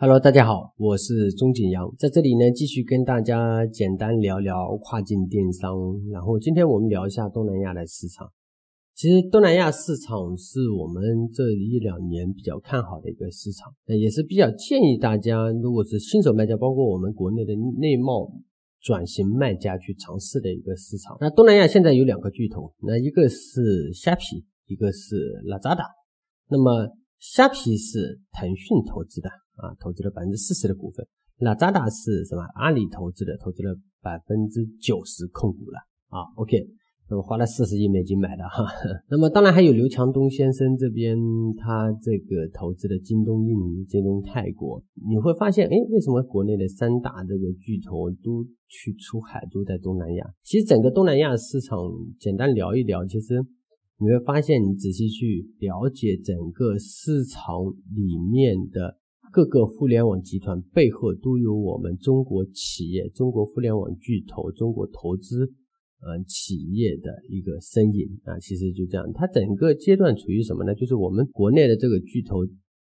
Hello，大家好，我是钟景阳，在这里呢继续跟大家简单聊聊跨境电商。然后今天我们聊一下东南亚的市场。其实东南亚市场是我们这一两年比较看好的一个市场，也是比较建议大家，如果是新手卖家，包括我们国内的内贸转型卖家去尝试的一个市场。那东南亚现在有两个巨头，那一个是虾皮，一个是拉扎达。那么虾皮是腾讯投资的。啊，投资了百分之四十的股份，那扎达是什么？阿里投资的，投资了百分之九十控股了啊。OK，那么花了四十亿美金买的哈。那么当然还有刘强东先生这边，他这个投资的京东印尼、京东泰国，你会发现，哎，为什么国内的三大这个巨头都去出海，都在东南亚？其实整个东南亚市场，简单聊一聊，其实你会发现，你仔细去了解整个市场里面的。各个互联网集团背后都有我们中国企业、中国互联网巨头、中国投资嗯企业的一个身影啊。其实就这样，它整个阶段处于什么呢？就是我们国内的这个巨头，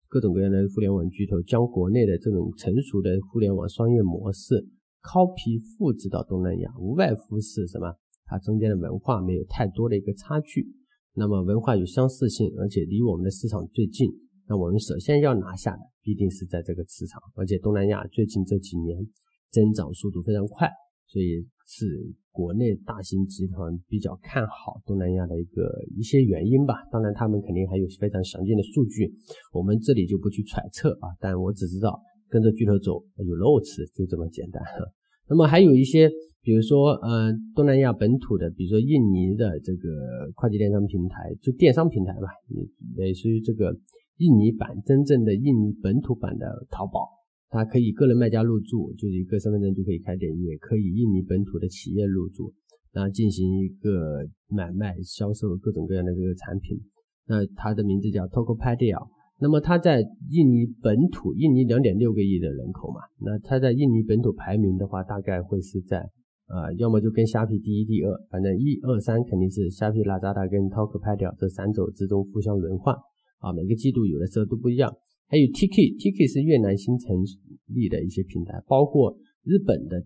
各种各样的互联网巨头，将国内的这种成熟的互联网商业模式 copy 复制到东南亚，无外乎是什么？它中间的文化没有太多的一个差距，那么文化有相似性，而且离我们的市场最近。那我们首先要拿下的，必定是在这个市场，而且东南亚最近这几年增长速度非常快，所以是国内大型集团比较看好东南亚的一个一些原因吧。当然，他们肯定还有非常详尽的数据，我们这里就不去揣测啊。但我只知道跟着巨头走有肉吃，就这么简单。那么还有一些，比如说，呃，东南亚本土的，比如说印尼的这个跨境电商平台，就电商平台吧，类似于这个。印尼版真正的印尼本土版的淘宝，它可以个人卖家入驻，就是一个身份证就可以开店，也可以印尼本土的企业入驻，然后进行一个买卖、销售各种各样的这个产品。那它的名字叫 Tokopedia。那么它在印尼本土，印尼两点六个亿的人口嘛，那它在印尼本土排名的话，大概会是在呃，要么就跟虾皮第一、第二，反正一二三肯定是虾皮、拉扎达跟 Tokopedia 这三者之中互相轮换。啊，每个季度有的时候都不一样。还有 TK，TK 是越南新成立的一些平台，包括日本的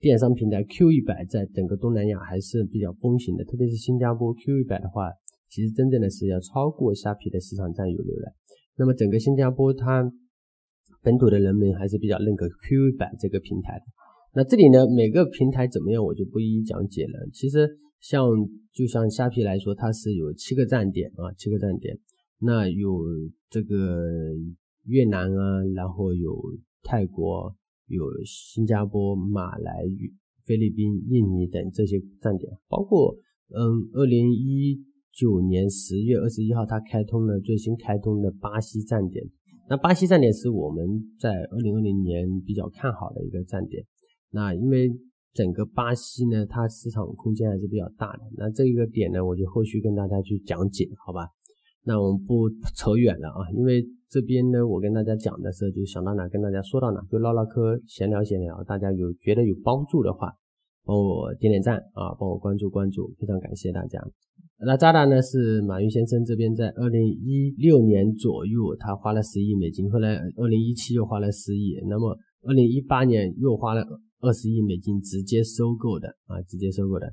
电商平台 Q 一百，在整个东南亚还是比较风行的。特别是新加坡 Q 一百的话，其实真正的是要超过虾皮的市场占有率了。那么整个新加坡它本土的人们还是比较认可 Q 一百这个平台的。那这里呢，每个平台怎么样，我就不一一讲解了。其实像就像虾皮来说，它是有七个站点啊，七个站点。那有这个越南啊，然后有泰国、有新加坡、马来、菲律宾、印尼等这些站点，包括嗯，二零一九年十月二十一号，它开通了最新开通的巴西站点。那巴西站点是我们在二零二零年比较看好的一个站点。那因为整个巴西呢，它市场空间还是比较大的。那这一个点呢，我就后续跟大家去讲解，好吧？那我们不扯远了啊，因为这边呢，我跟大家讲的时候就想到哪跟大家说到哪，就唠唠嗑、闲聊闲聊。大家有觉得有帮助的话，帮我点点赞啊，帮我关注关注，非常感谢大家。那扎达呢是马云先生这边在二零一六年左右，他花了十亿美金，后来二零一七又花了十亿，那么二零一八年又花了二十亿美金直接收购的啊，直接收购的。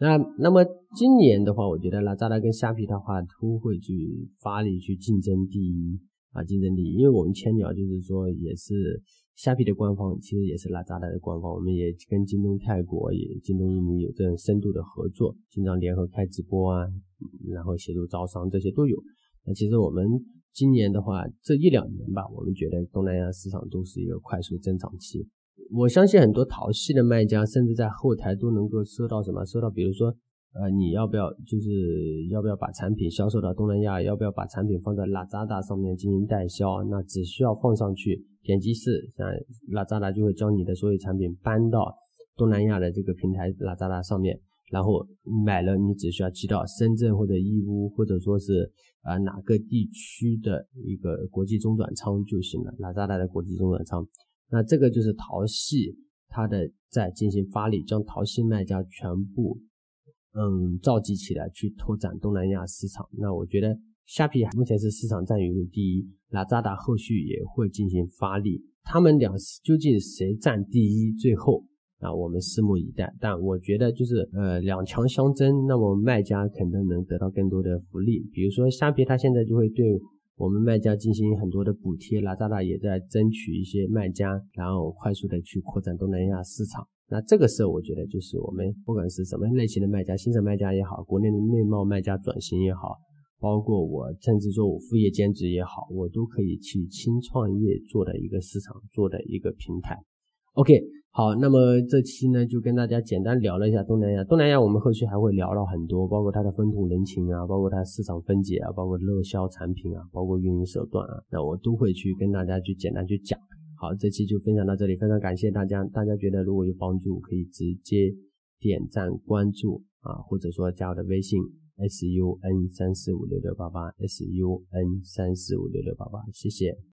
那那么今年的话，我觉得拉扎达跟虾皮的话都会去发力去竞争第一啊，竞争第一。因为我们千鸟就是说也是虾皮的官方，其实也是拉扎达的官方。我们也跟京东泰国、也京东印尼有这种深度的合作，经常联合开直播啊，然后协助招商这些都有。那其实我们今年的话，这一两年吧，我们觉得东南亚市场都是一个快速增长期。我相信很多淘系的卖家，甚至在后台都能够收到什么？收到，比如说，呃，你要不要，就是要不要把产品销售到东南亚？要不要把产品放在拉扎达上面进行代销？那只需要放上去，点击是，像拉扎达就会将你的所有产品搬到东南亚的这个平台拉扎达上面，然后买了，你只需要寄到深圳或者义乌，或者说是啊哪个地区的一个国际中转仓就行了，拉扎达的国际中转仓。那这个就是淘系，它的在进行发力，将淘系卖家全部嗯召集起来去拓展东南亚市场。那我觉得虾皮目前是市场占有率第一，拉扎达后续也会进行发力。他们俩究竟谁占第一？最后啊，我们拭目以待。但我觉得就是呃两强相争，那么卖家肯定能得到更多的福利。比如说虾皮，它现在就会对我们卖家进行很多的补贴，拉扎达也在争取一些卖家，然后快速的去扩展东南亚市场。那这个时候，我觉得就是我们不管是什么类型的卖家，新手卖家也好，国内的内贸卖家转型也好，包括我甚至说我副业兼职也好，我都可以去轻创业做的一个市场，做的一个平台。OK，好，那么这期呢就跟大家简单聊了一下东南亚。东南亚我们后续还会聊了很多，包括它的风土人情啊，包括它市场分解啊，包括热销产品啊，包括运营手段啊，那我都会去跟大家去简单去讲。好，这期就分享到这里，非常感谢大家。大家觉得如果有帮助，可以直接点赞关注啊，或者说加我的微信 s u n 三四五六六八八 s u n 三四五六六八八，谢谢。